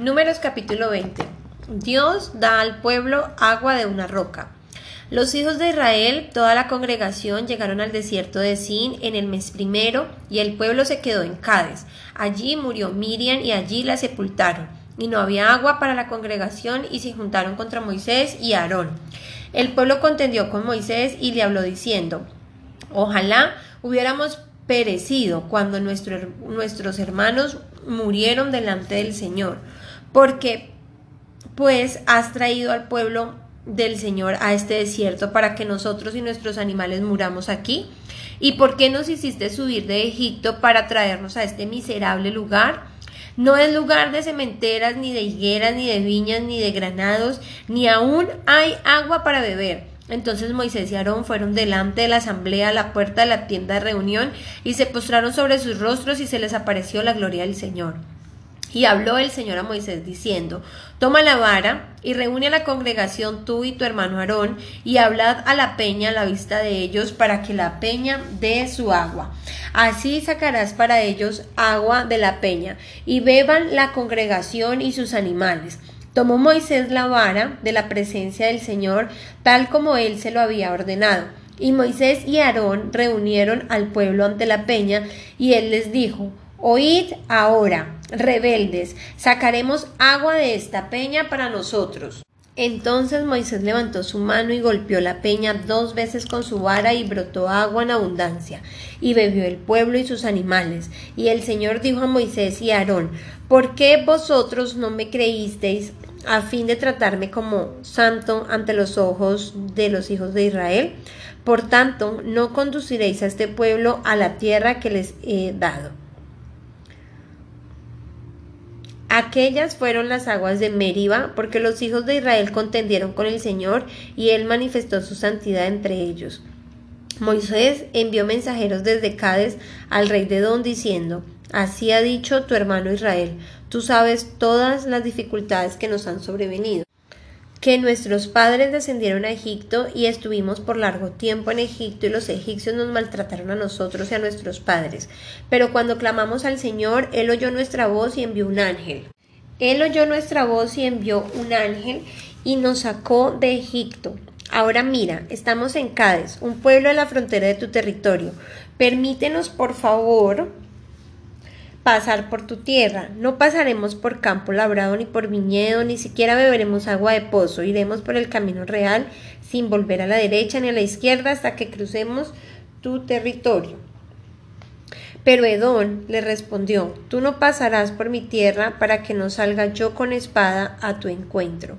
Números capítulo 20. Dios da al pueblo agua de una roca. Los hijos de Israel, toda la congregación, llegaron al desierto de Sin en el mes primero, y el pueblo se quedó en Cádiz. Allí murió Miriam y allí la sepultaron. Y no había agua para la congregación, y se juntaron contra Moisés y Aarón. El pueblo contendió con Moisés y le habló diciendo, Ojalá hubiéramos perecido cuando nuestros hermanos murieron delante del Señor, porque pues has traído al pueblo del Señor a este desierto para que nosotros y nuestros animales muramos aquí? ¿Y por qué nos hiciste subir de Egipto para traernos a este miserable lugar? No es lugar de cementeras, ni de higueras, ni de viñas, ni de granados, ni aún hay agua para beber. Entonces Moisés y Aarón fueron delante de la asamblea a la puerta de la tienda de reunión y se postraron sobre sus rostros y se les apareció la gloria del Señor. Y habló el Señor a Moisés diciendo, Toma la vara y reúne a la congregación tú y tu hermano Aarón y hablad a la peña a la vista de ellos para que la peña dé su agua. Así sacarás para ellos agua de la peña y beban la congregación y sus animales. Tomó Moisés la vara de la presencia del Señor tal como él se lo había ordenado. Y Moisés y Aarón reunieron al pueblo ante la peña y él les dijo, Oíd ahora, rebeldes, sacaremos agua de esta peña para nosotros. Entonces Moisés levantó su mano y golpeó la peña dos veces con su vara y brotó agua en abundancia, y bebió el pueblo y sus animales. Y el Señor dijo a Moisés y a Aarón, ¿por qué vosotros no me creísteis a fin de tratarme como santo ante los ojos de los hijos de Israel? Por tanto, no conduciréis a este pueblo a la tierra que les he dado. Aquellas fueron las aguas de Meriba, porque los hijos de Israel contendieron con el Señor, y él manifestó su santidad entre ellos. Moisés envió mensajeros desde Cádiz al rey de Don diciendo, Así ha dicho tu hermano Israel, tú sabes todas las dificultades que nos han sobrevenido que nuestros padres descendieron a Egipto y estuvimos por largo tiempo en Egipto y los egipcios nos maltrataron a nosotros y a nuestros padres. Pero cuando clamamos al Señor, Él oyó nuestra voz y envió un ángel. Él oyó nuestra voz y envió un ángel y nos sacó de Egipto. Ahora mira, estamos en Cádiz, un pueblo a la frontera de tu territorio. Permítenos, por favor, pasar por tu tierra. No pasaremos por campo labrado ni por viñedo, ni siquiera beberemos agua de pozo. Iremos por el camino real sin volver a la derecha ni a la izquierda hasta que crucemos tu territorio. Pero Edón le respondió, Tú no pasarás por mi tierra para que no salga yo con espada a tu encuentro.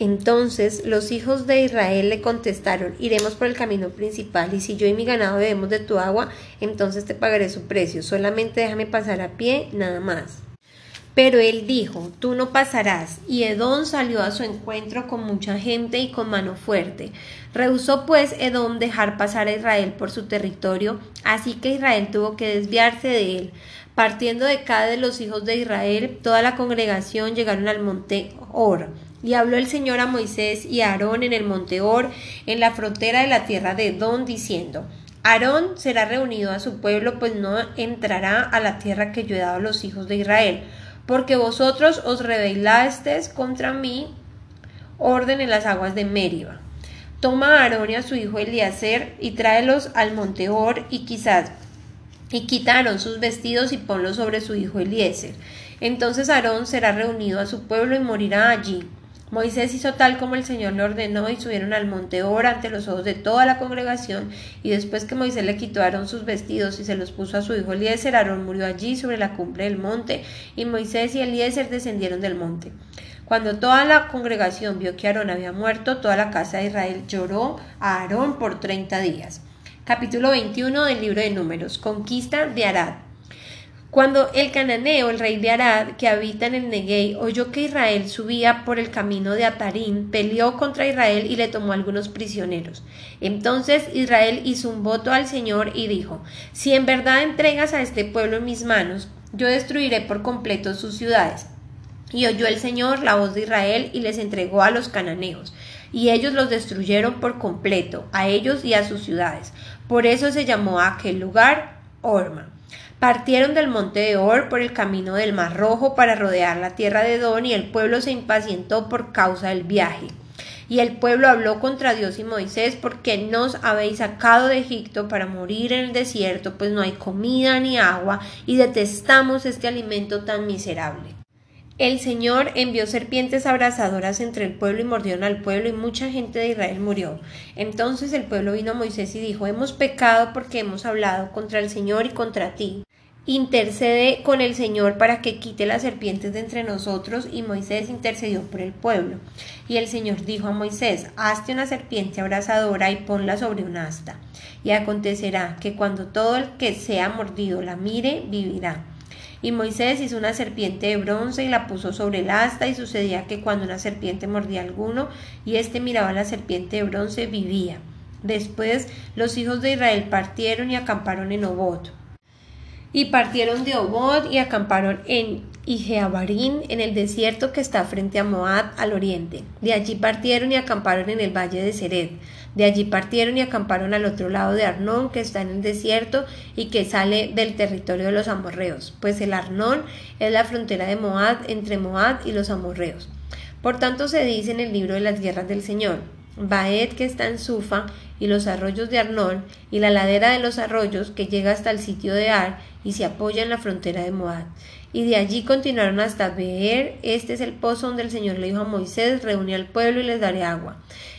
Entonces los hijos de Israel le contestaron, iremos por el camino principal, y si yo y mi ganado bebemos de tu agua, entonces te pagaré su precio, solamente déjame pasar a pie, nada más. Pero él dijo, tú no pasarás, y Edom salió a su encuentro con mucha gente y con mano fuerte. Rehusó pues Edom dejar pasar a Israel por su territorio, así que Israel tuvo que desviarse de él. Partiendo de cada de los hijos de Israel, toda la congregación llegaron al monte Or y habló el Señor a Moisés y a Aarón en el monte Or, en la frontera de la tierra de Edom, diciendo, Aarón será reunido a su pueblo, pues no entrará a la tierra que yo he dado a los hijos de Israel, porque vosotros os rebelasteis contra mí, orden en las aguas de Meriba. Toma a Aarón y a su hijo Eliezer y tráelos al monte Or y quizás y quitaron sus vestidos y ponlos sobre su hijo Eliezer. Entonces Aarón será reunido a su pueblo y morirá allí. Moisés hizo tal como el Señor le ordenó y subieron al monte Ora ante los ojos de toda la congregación y después que Moisés le quitó sus vestidos y se los puso a su hijo Eliezer, Aarón murió allí sobre la cumbre del monte y Moisés y Eliezer descendieron del monte. Cuando toda la congregación vio que Aarón había muerto, toda la casa de Israel lloró a Aarón por treinta días. Capítulo 21 del libro de Números. Conquista de Arad. Cuando el cananeo, el rey de Arad, que habita en el Neguey, oyó que Israel subía por el camino de Atarín, peleó contra Israel y le tomó algunos prisioneros. Entonces Israel hizo un voto al Señor y dijo, Si en verdad entregas a este pueblo en mis manos, yo destruiré por completo sus ciudades. Y oyó el Señor la voz de Israel y les entregó a los cananeos, y ellos los destruyeron por completo, a ellos y a sus ciudades. Por eso se llamó aquel lugar Orma. Partieron del monte de Or por el camino del Mar Rojo para rodear la tierra de Don y el pueblo se impacientó por causa del viaje. Y el pueblo habló contra Dios y Moisés porque nos habéis sacado de Egipto para morir en el desierto, pues no hay comida ni agua y detestamos este alimento tan miserable. El Señor envió serpientes abrasadoras entre el pueblo y mordieron al pueblo y mucha gente de Israel murió. Entonces el pueblo vino a Moisés y dijo, hemos pecado porque hemos hablado contra el Señor y contra ti intercede con el Señor para que quite las serpientes de entre nosotros, y Moisés intercedió por el pueblo. Y el Señor dijo a Moisés, hazte una serpiente abrasadora y ponla sobre un asta. Y acontecerá que cuando todo el que sea mordido la mire, vivirá. Y Moisés hizo una serpiente de bronce y la puso sobre el asta, y sucedía que cuando una serpiente mordía a alguno, y éste miraba a la serpiente de bronce, vivía. Después los hijos de Israel partieron y acamparon en Obot. Y partieron de Obod y acamparon en Ijeabarín, en el desierto que está frente a Moab, al oriente. De allí partieron y acamparon en el valle de Sered. De allí partieron y acamparon al otro lado de Arnón, que está en el desierto y que sale del territorio de los amorreos, pues el Arnón es la frontera de Moab entre Moab y los amorreos. Por tanto se dice en el libro de las guerras del Señor, Baed que está en Sufa y los arroyos de Arnón y la ladera de los arroyos que llega hasta el sitio de Ar y se apoya en la frontera de Moab. Y de allí continuaron hasta Beer. Este es el pozo donde el Señor le dijo a Moisés, reúne al pueblo y les daré agua.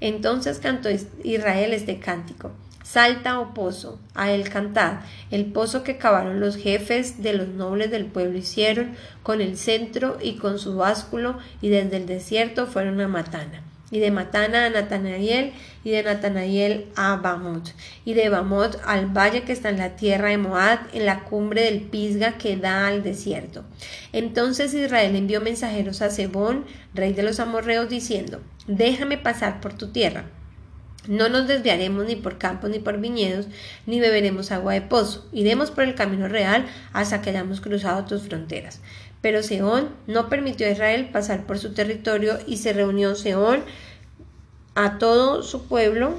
Entonces cantó Israel este cántico. Salta, oh pozo, a él cantad, el pozo que cavaron los jefes de los nobles del pueblo hicieron, con el centro y con su básculo, y desde el desierto fueron a Matana y de Matana a Natanael, y de Natanael a Bamot, y de Bamot al valle que está en la tierra de Moab, en la cumbre del Pisga que da al desierto. Entonces Israel envió mensajeros a Sebón, rey de los amorreos, diciendo, déjame pasar por tu tierra. No nos desviaremos ni por campos ni por viñedos, ni beberemos agua de pozo. Iremos por el camino real hasta que hayamos cruzado tus fronteras. Pero Seón no permitió a Israel pasar por su territorio y se reunió Seón a todo su pueblo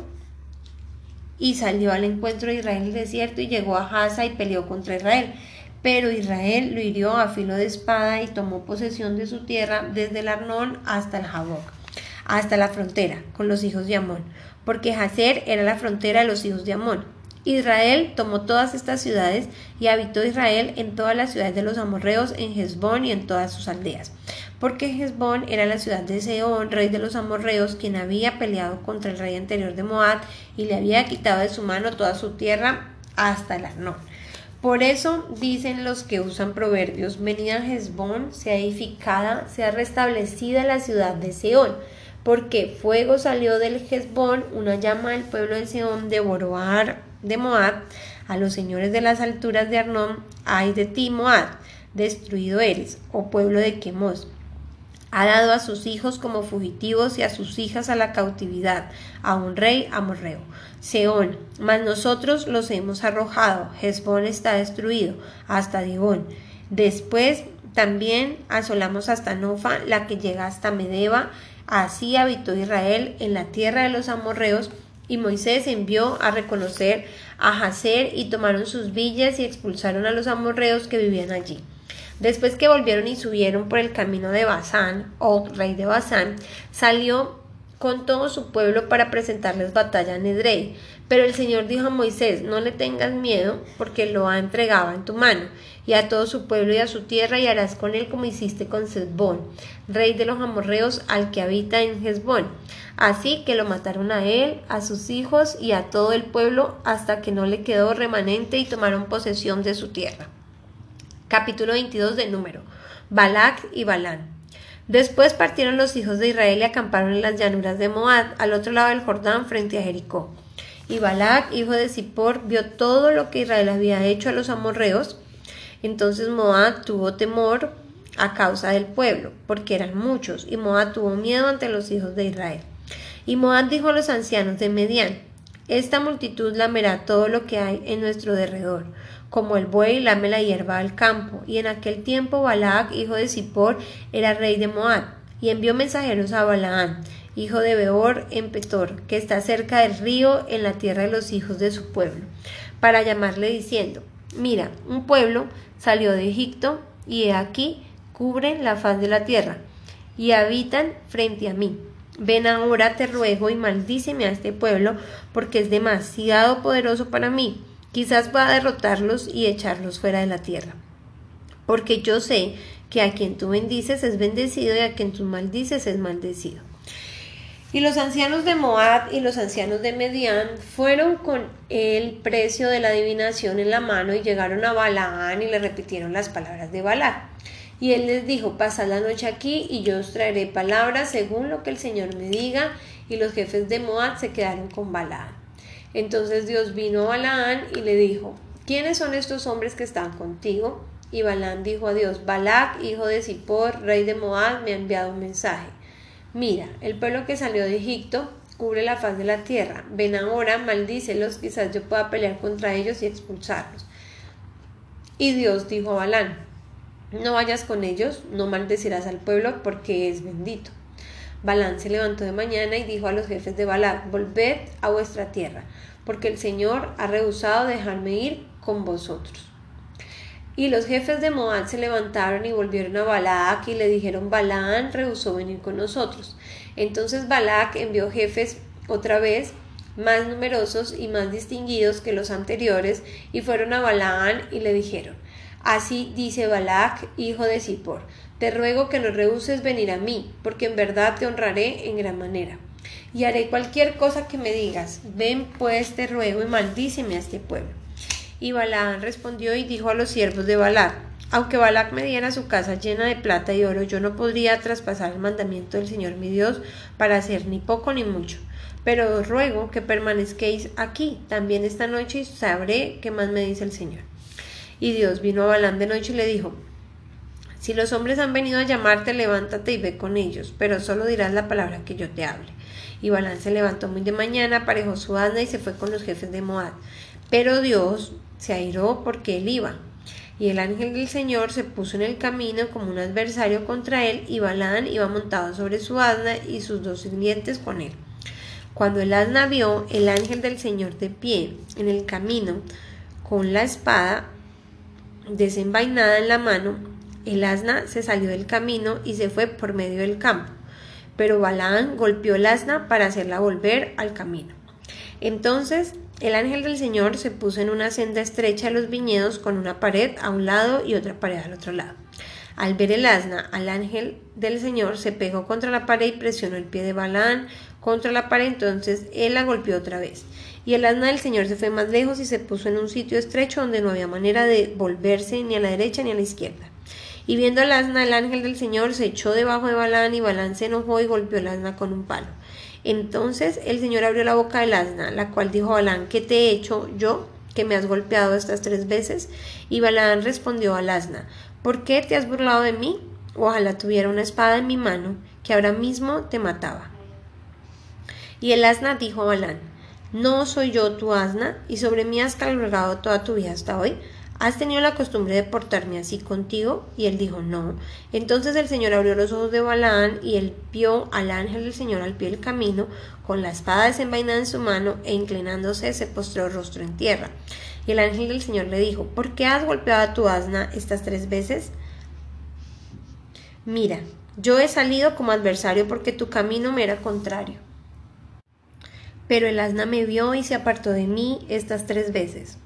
y salió al encuentro de Israel en el desierto y llegó a Haza y peleó contra Israel. Pero Israel lo hirió a filo de espada y tomó posesión de su tierra desde el Arnón hasta el Jaboc, hasta la frontera con los hijos de Amón, porque Hazer era la frontera de los hijos de Amón. Israel tomó todas estas ciudades y habitó Israel en todas las ciudades de los amorreos, en Hezbón y en todas sus aldeas. Porque Hezbón era la ciudad de Seón, rey de los amorreos, quien había peleado contra el rey anterior de Moab y le había quitado de su mano toda su tierra hasta el Arnón. Por eso dicen los que usan proverbios, venida a Hezbón, sea edificada, sea restablecida la ciudad de Seón porque fuego salió del Hezbón, una llama del pueblo de Seón devoró a de Moab, a los señores de las alturas de Arnón, ay de ti Moab, destruido eres, oh pueblo de Quemos. Ha dado a sus hijos como fugitivos y a sus hijas a la cautividad, a un rey amorreo. Seón, mas nosotros los hemos arrojado, Hezbón está destruido, hasta Dibón. Después también asolamos hasta Nofa, la que llega hasta Medeba, así habitó Israel en la tierra de los amorreos, y Moisés envió a reconocer a Hazer y tomaron sus villas y expulsaron a los amorreos que vivían allí. Después que volvieron y subieron por el camino de Basán, o rey de Basán, salió con todo su pueblo para presentarles batalla a Nedrei. Pero el Señor dijo a Moisés, no le tengas miedo, porque lo ha entregado en tu mano, y a todo su pueblo y a su tierra, y harás con él como hiciste con Sesbón, rey de los amorreos, al que habita en Hezbón. Así que lo mataron a él, a sus hijos y a todo el pueblo, hasta que no le quedó remanente y tomaron posesión de su tierra. Capítulo 22 de Número. Balac y Balán. Después partieron los hijos de Israel y acamparon en las llanuras de Moab, al otro lado del Jordán, frente a Jericó. Y Balac, hijo de Zippor, vio todo lo que Israel había hecho a los amorreos. Entonces Moab tuvo temor a causa del pueblo, porque eran muchos, y Moab tuvo miedo ante los hijos de Israel. Y Moab dijo a los ancianos de Medián, Esta multitud lamerá todo lo que hay en nuestro derredor, como el buey lame la hierba del campo. Y en aquel tiempo Balac, hijo de Zippor, era rey de Moab, y envió mensajeros a Balaán, hijo de Beor, en Petor, que está cerca del río, en la tierra de los hijos de su pueblo, para llamarle diciendo, mira, un pueblo salió de Egipto y he aquí cubren la faz de la tierra y habitan frente a mí. Ven ahora, te ruego, y maldíceme a este pueblo, porque es demasiado poderoso para mí. Quizás pueda derrotarlos y echarlos fuera de la tierra. Porque yo sé que a quien tú bendices es bendecido y a quien tú maldices es maldecido. Y los ancianos de Moab y los ancianos de Medián fueron con el precio de la adivinación en la mano y llegaron a Balaán y le repitieron las palabras de Balac. Y él les dijo, pasad la noche aquí y yo os traeré palabras según lo que el Señor me diga. Y los jefes de Moab se quedaron con Balaán. Entonces Dios vino a Balaán y le dijo, ¿quiénes son estos hombres que están contigo? Y Balaán dijo a Dios, Balac, hijo de Zippor, rey de Moab, me ha enviado un mensaje. Mira, el pueblo que salió de Egipto cubre la faz de la tierra. Ven ahora, maldícelos, quizás yo pueda pelear contra ellos y expulsarlos. Y Dios dijo a Balán, no vayas con ellos, no maldecirás al pueblo porque es bendito. Balán se levantó de mañana y dijo a los jefes de Balac, volved a vuestra tierra, porque el Señor ha rehusado dejarme ir con vosotros. Y los jefes de Moab se levantaron y volvieron a Balac y le dijeron, Balaán rehusó venir con nosotros. Entonces Balac envió jefes otra vez más numerosos y más distinguidos que los anteriores, y fueron a Balaán y le dijeron, Así dice Balac, hijo de Zippor, te ruego que no rehuses venir a mí, porque en verdad te honraré en gran manera. Y haré cualquier cosa que me digas. Ven pues, te ruego, y maldíceme a este pueblo. Y Balaán respondió y dijo a los siervos de Balac, aunque Balac me diera su casa llena de plata y oro, yo no podría traspasar el mandamiento del Señor mi Dios para hacer ni poco ni mucho. Pero os ruego que permanezquéis aquí también esta noche y sabré qué más me dice el Señor. Y Dios vino a Balán de noche y le dijo, si los hombres han venido a llamarte, levántate y ve con ellos, pero solo dirás la palabra que yo te hable. Y Balán se levantó muy de mañana, aparejó su asna y se fue con los jefes de Moab. Pero Dios se airó porque él iba. Y el ángel del Señor se puso en el camino como un adversario contra él, y Balán iba montado sobre su asna y sus dos sirvientes con él. Cuando el asna vio el ángel del Señor de pie en el camino, con la espada desenvainada en la mano, el asna se salió del camino y se fue por medio del campo. Pero Balaán golpeó el asna para hacerla volver al camino. Entonces el ángel del Señor se puso en una senda estrecha de los viñedos con una pared a un lado y otra pared al otro lado. Al ver el asna, al ángel del Señor se pegó contra la pared y presionó el pie de Balaán contra la pared, entonces él la golpeó otra vez. Y el asna del Señor se fue más lejos y se puso en un sitio estrecho donde no había manera de volverse ni a la derecha ni a la izquierda. Y viendo el asna, el ángel del Señor se echó debajo de Balán y Balán se enojó y golpeó el asna con un palo. Entonces el Señor abrió la boca del asna, la cual dijo a Balán, ¿qué te he hecho yo que me has golpeado estas tres veces? Y Balán respondió al asna, ¿por qué te has burlado de mí? Ojalá tuviera una espada en mi mano, que ahora mismo te mataba. Y el asna dijo a Balán, ¿no soy yo tu asna, y sobre mí has cargado toda tu vida hasta hoy? ¿Has tenido la costumbre de portarme así contigo? Y él dijo, no. Entonces el Señor abrió los ojos de Balaán y él vio al ángel del Señor al pie del camino, con la espada desenvainada en su mano, e inclinándose se postró rostro en tierra. Y el ángel del Señor le dijo, ¿por qué has golpeado a tu asna estas tres veces? Mira, yo he salido como adversario porque tu camino me era contrario. Pero el asna me vio y se apartó de mí estas tres veces.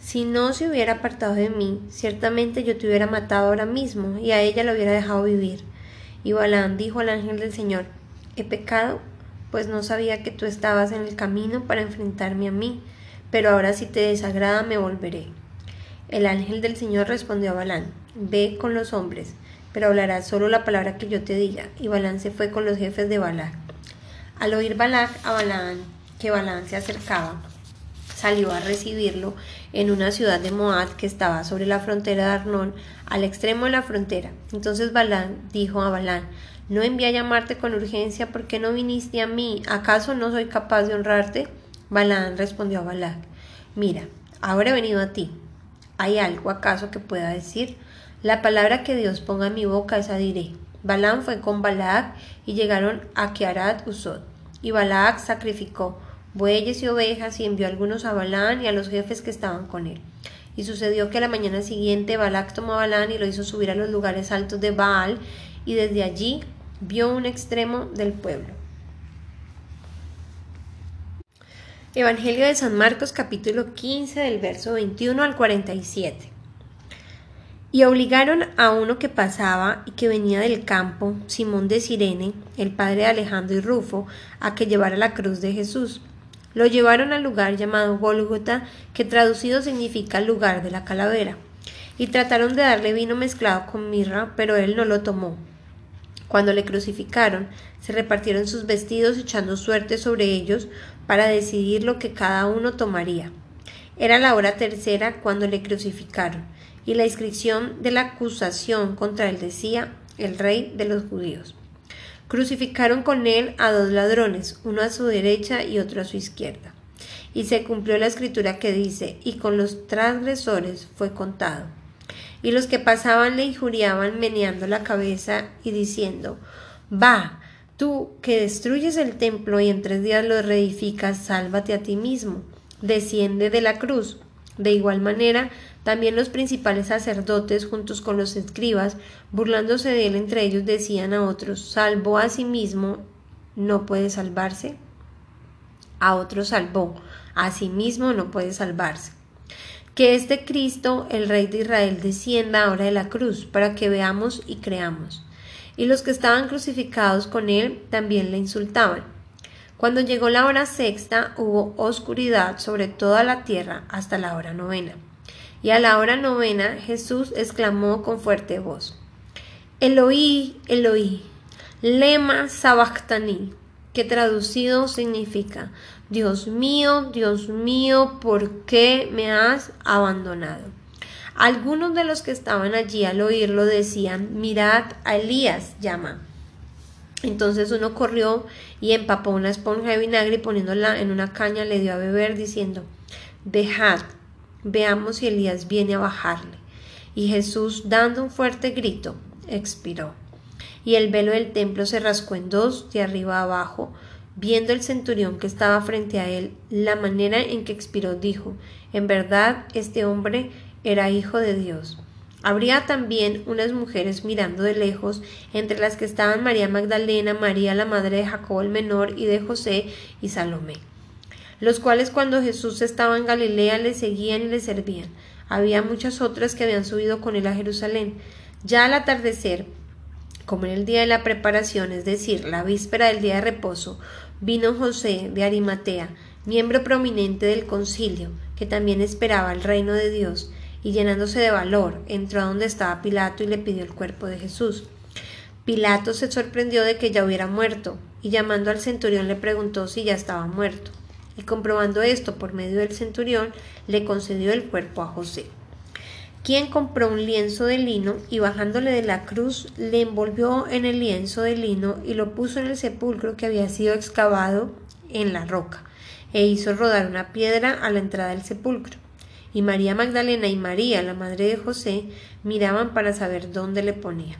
Si no se hubiera apartado de mí, ciertamente yo te hubiera matado ahora mismo y a ella la hubiera dejado vivir. Y Balaam dijo al ángel del Señor, he pecado, pues no sabía que tú estabas en el camino para enfrentarme a mí, pero ahora si te desagrada me volveré. El ángel del Señor respondió a Balaam, ve con los hombres, pero hablarás solo la palabra que yo te diga. Y Balaam se fue con los jefes de Balac. Al oír Balac a Balaam que Balaam se acercaba, salió a recibirlo en una ciudad de Moab que estaba sobre la frontera de Arnón, al extremo de la frontera. Entonces Balán dijo a Balán, no envié a llamarte con urgencia porque no viniste a mí, ¿acaso no soy capaz de honrarte? Balán respondió a Balac, mira, ahora he venido a ti. ¿Hay algo acaso que pueda decir? La palabra que Dios ponga en mi boca, esa diré. Balán fue con Balac y llegaron a Kiarat Usod. Y Balac sacrificó bueyes y ovejas y envió algunos a Balán y a los jefes que estaban con él. Y sucedió que a la mañana siguiente Balac tomó a Balán y lo hizo subir a los lugares altos de Baal, y desde allí vio un extremo del pueblo. Evangelio de San Marcos capítulo 15 del verso 21 al 47. Y obligaron a uno que pasaba y que venía del campo, Simón de Sirene, el padre de Alejandro y Rufo, a que llevara la cruz de Jesús. Lo llevaron al lugar llamado Gólgota, que traducido significa lugar de la calavera, y trataron de darle vino mezclado con mirra, pero él no lo tomó. Cuando le crucificaron, se repartieron sus vestidos echando suerte sobre ellos para decidir lo que cada uno tomaría. Era la hora tercera cuando le crucificaron y la inscripción de la acusación contra él decía el rey de los judíos. Crucificaron con él a dos ladrones, uno a su derecha y otro a su izquierda. Y se cumplió la escritura que dice, y con los transgresores fue contado. Y los que pasaban le injuriaban meneando la cabeza y diciendo, Va, tú que destruyes el templo y en tres días lo reedificas, sálvate a ti mismo, desciende de la cruz. De igual manera, también los principales sacerdotes, juntos con los escribas, burlándose de él entre ellos, decían a otros, salvó a sí mismo, no puede salvarse. A otros salvó, a sí mismo no puede salvarse. Que este Cristo, el Rey de Israel, descienda ahora de la cruz, para que veamos y creamos. Y los que estaban crucificados con él también le insultaban. Cuando llegó la hora sexta hubo oscuridad sobre toda la tierra hasta la hora novena. Y a la hora novena Jesús exclamó con fuerte voz, Eloí, Eloí, lema sabachthani, que traducido significa, Dios mío, Dios mío, ¿por qué me has abandonado? Algunos de los que estaban allí al oírlo decían, mirad, a Elías llama. Entonces uno corrió y empapó una esponja de vinagre y poniéndola en una caña le dio a beber diciendo, dejad, veamos si Elías viene a bajarle. Y Jesús, dando un fuerte grito, expiró. Y el velo del templo se rascó en dos, de arriba a abajo. Viendo el centurión que estaba frente a él, la manera en que expiró, dijo, en verdad este hombre era hijo de Dios. Habría también unas mujeres mirando de lejos, entre las que estaban María Magdalena, María la madre de Jacobo el menor y de José y Salomé, los cuales cuando Jesús estaba en Galilea le seguían y le servían. Había muchas otras que habían subido con él a Jerusalén. Ya al atardecer, como en el día de la preparación, es decir, la víspera del día de reposo, vino José de Arimatea, miembro prominente del concilio, que también esperaba el reino de Dios, y llenándose de valor, entró a donde estaba Pilato y le pidió el cuerpo de Jesús. Pilato se sorprendió de que ya hubiera muerto, y llamando al centurión le preguntó si ya estaba muerto, y comprobando esto por medio del centurión, le concedió el cuerpo a José, quien compró un lienzo de lino y bajándole de la cruz le envolvió en el lienzo de lino y lo puso en el sepulcro que había sido excavado en la roca, e hizo rodar una piedra a la entrada del sepulcro y María Magdalena y María, la madre de José, miraban para saber dónde le ponía.